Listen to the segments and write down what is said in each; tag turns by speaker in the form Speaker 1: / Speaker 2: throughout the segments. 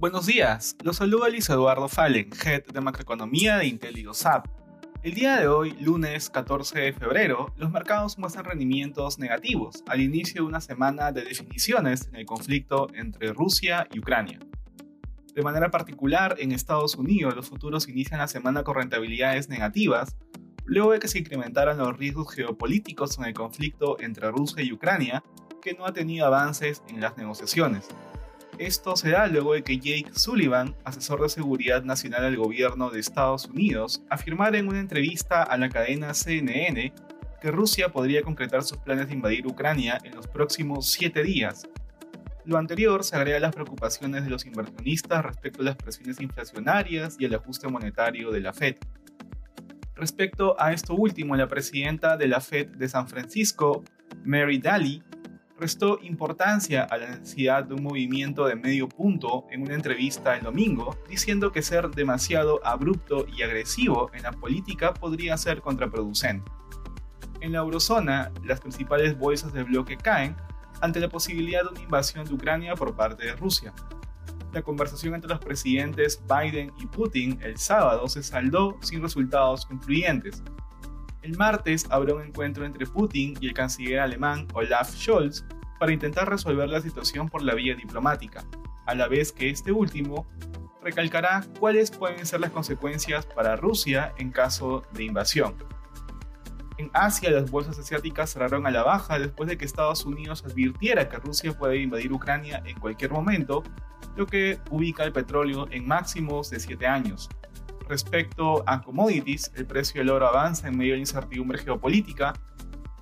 Speaker 1: Buenos días, los saluda Luis Eduardo Fallen, Head de Macroeconomía de IntelliGoSap. El día de hoy, lunes 14 de febrero, los mercados muestran rendimientos negativos al inicio de una semana de definiciones en el conflicto entre Rusia y Ucrania. De manera particular, en Estados Unidos los futuros inician la semana con rentabilidades negativas, luego de que se incrementaran los riesgos geopolíticos en el conflicto entre Rusia y Ucrania, que no ha tenido avances en las negociaciones. Esto se da luego de que Jake Sullivan, asesor de seguridad nacional del gobierno de Estados Unidos, afirmara en una entrevista a la cadena CNN que Rusia podría concretar sus planes de invadir Ucrania en los próximos siete días. Lo anterior se agrega a las preocupaciones de los inversionistas respecto a las presiones inflacionarias y el ajuste monetario de la Fed. Respecto a esto último, la presidenta de la Fed de San Francisco, Mary Daly, restó importancia a la necesidad de un movimiento de medio punto en una entrevista el domingo, diciendo que ser demasiado abrupto y agresivo en la política podría ser contraproducente. En la eurozona, las principales bolsas del bloque caen ante la posibilidad de una invasión de Ucrania por parte de Rusia. La conversación entre los presidentes Biden y Putin el sábado se saldó sin resultados concluyentes, el martes habrá un encuentro entre Putin y el canciller alemán Olaf Scholz para intentar resolver la situación por la vía diplomática, a la vez que este último recalcará cuáles pueden ser las consecuencias para Rusia en caso de invasión. En Asia, las bolsas asiáticas cerraron a la baja después de que Estados Unidos advirtiera que Rusia puede invadir Ucrania en cualquier momento, lo que ubica el petróleo en máximos de 7 años. Respecto a commodities, el precio del oro avanza en medio de la incertidumbre geopolítica.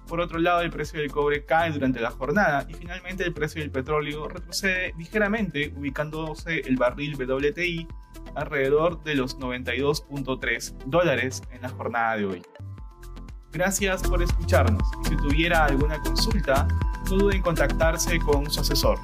Speaker 1: Por otro lado, el precio del cobre cae durante la jornada y finalmente el precio del petróleo retrocede ligeramente, ubicándose el barril WTI alrededor de los 92.3 dólares en la jornada de hoy. Gracias por escucharnos y si tuviera alguna consulta, no duden en contactarse con su asesor.